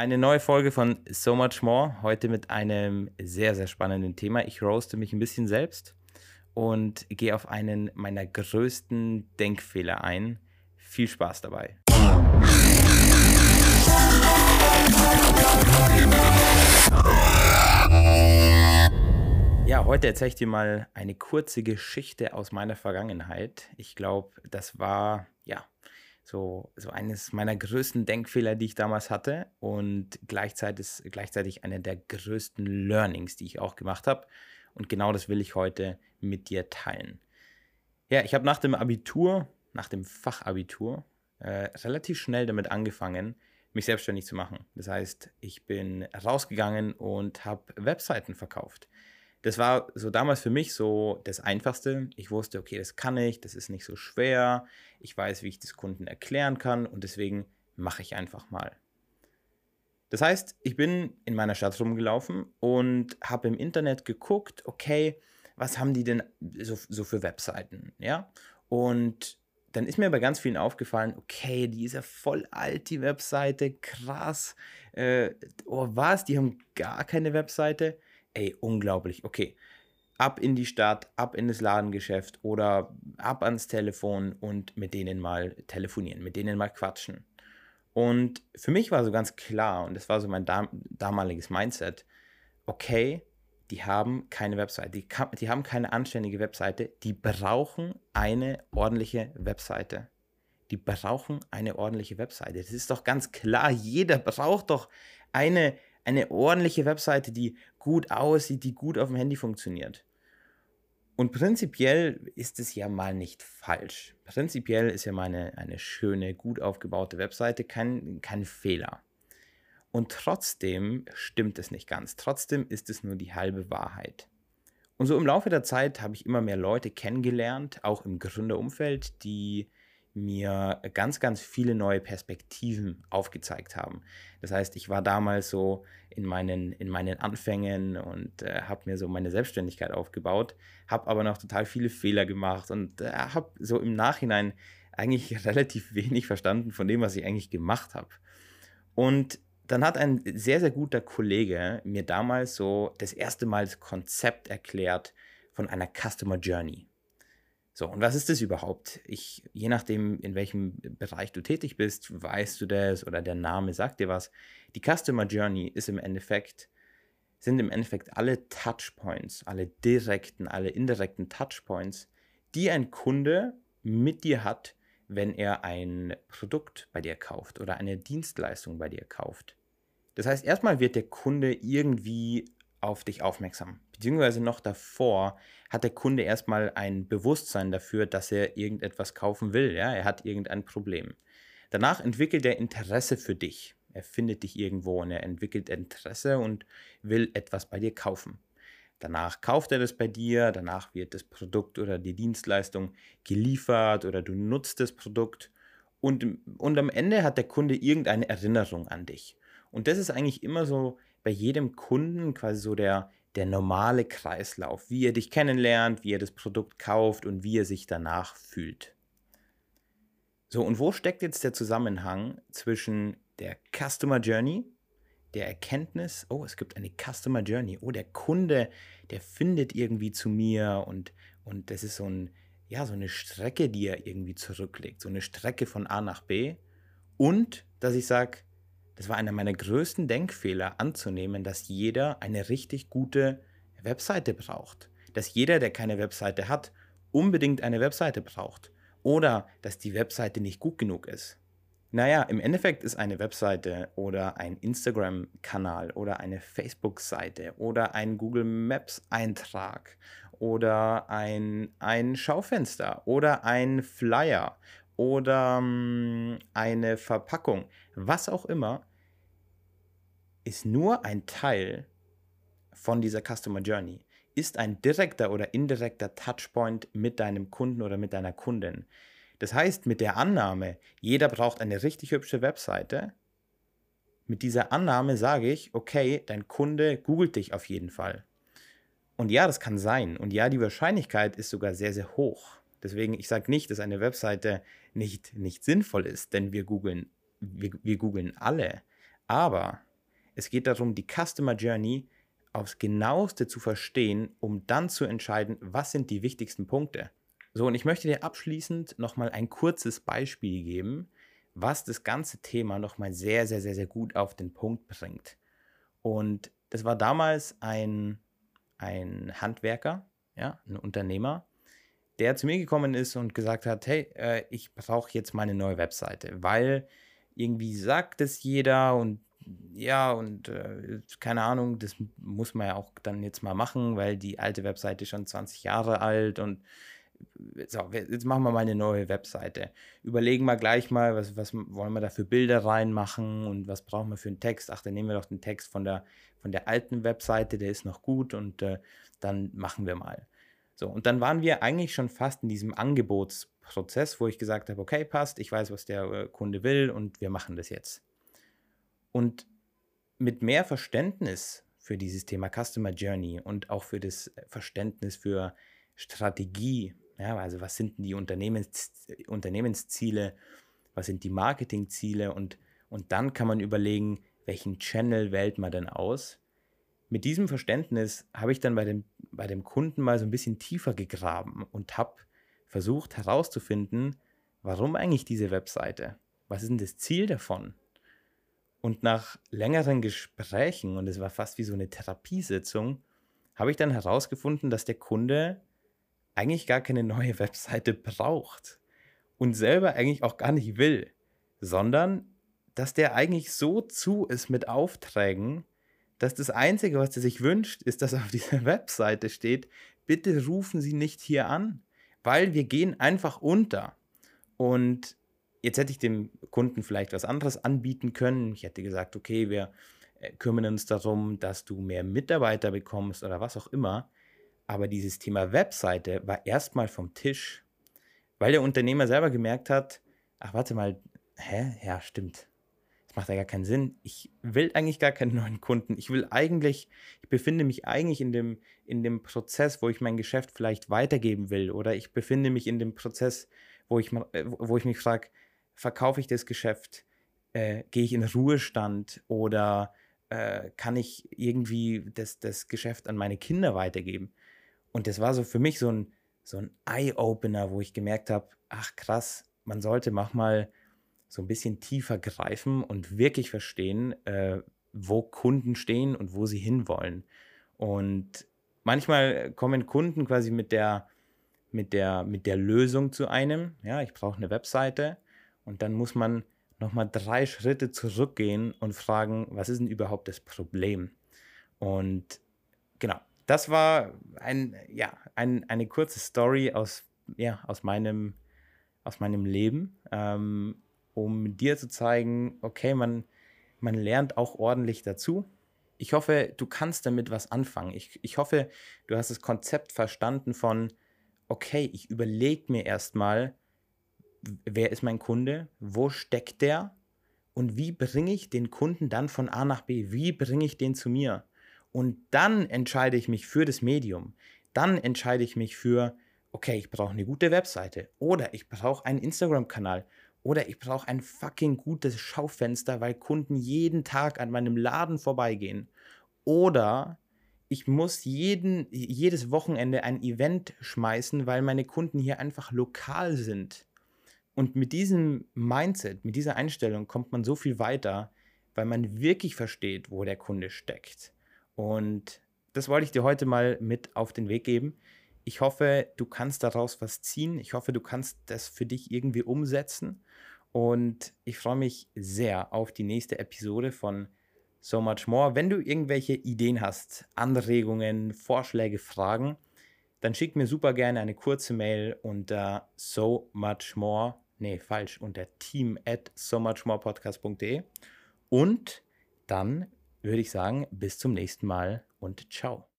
eine neue Folge von So Much More. Heute mit einem sehr, sehr spannenden Thema. Ich roaste mich ein bisschen selbst und gehe auf einen meiner größten Denkfehler ein. Viel Spaß dabei. Ja, heute erzähle ich dir mal eine kurze Geschichte aus meiner Vergangenheit. Ich glaube, das war so, so eines meiner größten Denkfehler, die ich damals hatte und gleichzeitig, gleichzeitig einer der größten Learnings, die ich auch gemacht habe. Und genau das will ich heute mit dir teilen. Ja, ich habe nach dem Abitur, nach dem Fachabitur, äh, relativ schnell damit angefangen, mich selbstständig zu machen. Das heißt, ich bin rausgegangen und habe Webseiten verkauft. Das war so damals für mich so das Einfachste. Ich wusste, okay, das kann ich, das ist nicht so schwer. Ich weiß, wie ich das Kunden erklären kann und deswegen mache ich einfach mal. Das heißt, ich bin in meiner Stadt rumgelaufen und habe im Internet geguckt, okay, was haben die denn so, so für Webseiten, ja? Und dann ist mir bei ganz vielen aufgefallen, okay, die ist ja voll alt, die Webseite, krass. Äh, oh, was? Die haben gar keine Webseite? Ey, unglaublich. Okay, ab in die Stadt, ab in das Ladengeschäft oder ab ans Telefon und mit denen mal telefonieren, mit denen mal quatschen. Und für mich war so ganz klar, und das war so mein dam damaliges Mindset, okay, die haben keine Webseite, die, die haben keine anständige Webseite, die brauchen eine ordentliche Webseite. Die brauchen eine ordentliche Webseite. Das ist doch ganz klar, jeder braucht doch eine, eine ordentliche Webseite, die gut aussieht, die gut auf dem Handy funktioniert. Und prinzipiell ist es ja mal nicht falsch. Prinzipiell ist ja mal eine, eine schöne, gut aufgebaute Webseite kein, kein Fehler. Und trotzdem stimmt es nicht ganz. Trotzdem ist es nur die halbe Wahrheit. Und so im Laufe der Zeit habe ich immer mehr Leute kennengelernt, auch im Gründerumfeld, die mir ganz, ganz viele neue Perspektiven aufgezeigt haben. Das heißt, ich war damals so in meinen, in meinen Anfängen und äh, habe mir so meine Selbstständigkeit aufgebaut, habe aber noch total viele Fehler gemacht und äh, habe so im Nachhinein eigentlich relativ wenig verstanden von dem, was ich eigentlich gemacht habe. Und dann hat ein sehr, sehr guter Kollege mir damals so das erste Mal das Konzept erklärt von einer Customer Journey. So, und was ist das überhaupt? Ich, je nachdem, in welchem Bereich du tätig bist, weißt du das oder der Name sagt dir was. Die Customer Journey ist im Endeffekt, sind im Endeffekt alle Touchpoints, alle direkten, alle indirekten Touchpoints, die ein Kunde mit dir hat, wenn er ein Produkt bei dir kauft oder eine Dienstleistung bei dir kauft. Das heißt, erstmal wird der Kunde irgendwie auf dich aufmerksam. Beziehungsweise noch davor hat der Kunde erstmal ein Bewusstsein dafür, dass er irgendetwas kaufen will. Ja? Er hat irgendein Problem. Danach entwickelt er Interesse für dich. Er findet dich irgendwo und er entwickelt Interesse und will etwas bei dir kaufen. Danach kauft er das bei dir, danach wird das Produkt oder die Dienstleistung geliefert oder du nutzt das Produkt und, und am Ende hat der Kunde irgendeine Erinnerung an dich. Und das ist eigentlich immer so bei jedem Kunden quasi so der, der normale Kreislauf, wie er dich kennenlernt, wie er das Produkt kauft und wie er sich danach fühlt. So, und wo steckt jetzt der Zusammenhang zwischen der Customer Journey, der Erkenntnis, oh, es gibt eine Customer Journey, oh, der Kunde, der findet irgendwie zu mir und, und das ist so, ein, ja, so eine Strecke, die er irgendwie zurücklegt, so eine Strecke von A nach B und dass ich sage, es war einer meiner größten Denkfehler anzunehmen, dass jeder eine richtig gute Webseite braucht. Dass jeder, der keine Webseite hat, unbedingt eine Webseite braucht. Oder dass die Webseite nicht gut genug ist. Naja, im Endeffekt ist eine Webseite oder ein Instagram-Kanal oder eine Facebook-Seite oder ein Google Maps-Eintrag oder ein, ein Schaufenster oder ein Flyer oder um, eine Verpackung, was auch immer, ist nur ein Teil von dieser Customer Journey, ist ein direkter oder indirekter Touchpoint mit deinem Kunden oder mit deiner Kundin. Das heißt, mit der Annahme, jeder braucht eine richtig hübsche Webseite, mit dieser Annahme sage ich, okay, dein Kunde googelt dich auf jeden Fall. Und ja, das kann sein. Und ja, die Wahrscheinlichkeit ist sogar sehr, sehr hoch. Deswegen, ich sage nicht, dass eine Webseite nicht, nicht sinnvoll ist, denn wir googeln, wir, wir googeln alle. Aber Es geht darum, die Customer Journey aufs genaueste zu verstehen, um dann zu entscheiden, was sind die wichtigsten Punkte. So, und ich möchte dir abschließend nochmal ein kurzes Beispiel geben, was das ganze Thema nochmal sehr, sehr, sehr, sehr gut auf den Punkt bringt. Und das war damals ein, ein Handwerker, ja, ein Unternehmer, der zu mir gekommen ist und gesagt hat, hey, äh, ich brauche jetzt meine neue Webseite, weil irgendwie sagt es jeder und ja, und äh, keine Ahnung, das muss man ja auch dann jetzt mal machen, weil die alte Webseite schon 20 Jahre alt und so, jetzt machen wir mal eine neue Webseite. Überlegen wir gleich mal, was, was wollen wir da für Bilder reinmachen und was brauchen wir für einen Text. Ach, dann nehmen wir doch den Text von der, von der alten Webseite, der ist noch gut und äh, dann machen wir mal. So, und dann waren wir eigentlich schon fast in diesem Angebotsprozess, wo ich gesagt habe, okay, passt, ich weiß, was der äh, Kunde will und wir machen das jetzt. Und mit mehr Verständnis für dieses Thema Customer Journey und auch für das Verständnis für Strategie, ja, also was sind die Unternehmens, Unternehmensziele, was sind die Marketingziele und, und dann kann man überlegen, welchen Channel wählt man denn aus. Mit diesem Verständnis habe ich dann bei dem, bei dem Kunden mal so ein bisschen tiefer gegraben und habe versucht herauszufinden, warum eigentlich diese Webseite? Was ist denn das Ziel davon? Und nach längeren Gesprächen, und es war fast wie so eine Therapiesitzung, habe ich dann herausgefunden, dass der Kunde eigentlich gar keine neue Webseite braucht und selber eigentlich auch gar nicht will, sondern dass der eigentlich so zu ist mit Aufträgen, dass das Einzige, was er sich wünscht, ist, dass auf dieser Webseite steht, bitte rufen Sie nicht hier an, weil wir gehen einfach unter. Und Jetzt hätte ich dem Kunden vielleicht was anderes anbieten können. Ich hätte gesagt, okay, wir äh, kümmern uns darum, dass du mehr Mitarbeiter bekommst oder was auch immer. Aber dieses Thema Webseite war erstmal vom Tisch, weil der Unternehmer selber gemerkt hat, ach warte mal, hä? Ja, stimmt. Das macht ja gar keinen Sinn. Ich will eigentlich gar keinen neuen Kunden. Ich will eigentlich, ich befinde mich eigentlich in dem, in dem Prozess, wo ich mein Geschäft vielleicht weitergeben will. Oder ich befinde mich in dem Prozess, wo ich, äh, wo ich mich frage, verkaufe ich das Geschäft? Äh, gehe ich in Ruhestand oder äh, kann ich irgendwie das, das Geschäft an meine Kinder weitergeben? Und das war so für mich so ein, so ein Eye-Opener, wo ich gemerkt habe, ach krass, man sollte manchmal so ein bisschen tiefer greifen und wirklich verstehen, äh, wo Kunden stehen und wo sie hinwollen. Und manchmal kommen Kunden quasi mit der, mit der, mit der Lösung zu einem. Ja, ich brauche eine Webseite und dann muss man nochmal drei Schritte zurückgehen und fragen, was ist denn überhaupt das Problem? Und genau, das war ein, ja, ein, eine kurze Story aus, ja, aus, meinem, aus meinem Leben, ähm, um dir zu zeigen, okay, man, man lernt auch ordentlich dazu. Ich hoffe, du kannst damit was anfangen. Ich, ich hoffe, du hast das Konzept verstanden von, okay, ich überlege mir erstmal, wer ist mein Kunde, wo steckt der und wie bringe ich den Kunden dann von A nach B, wie bringe ich den zu mir. Und dann entscheide ich mich für das Medium. Dann entscheide ich mich für, okay, ich brauche eine gute Webseite oder ich brauche einen Instagram-Kanal oder ich brauche ein fucking gutes Schaufenster, weil Kunden jeden Tag an meinem Laden vorbeigehen. Oder ich muss jeden, jedes Wochenende ein Event schmeißen, weil meine Kunden hier einfach lokal sind. Und mit diesem Mindset, mit dieser Einstellung kommt man so viel weiter, weil man wirklich versteht, wo der Kunde steckt. Und das wollte ich dir heute mal mit auf den Weg geben. Ich hoffe, du kannst daraus was ziehen. Ich hoffe, du kannst das für dich irgendwie umsetzen. Und ich freue mich sehr auf die nächste Episode von So Much More. Wenn du irgendwelche Ideen hast, Anregungen, Vorschläge, Fragen, dann schick mir super gerne eine kurze Mail unter so much more nee, falsch, unter team at so much more podcast.de. Und dann würde ich sagen, bis zum nächsten Mal und ciao.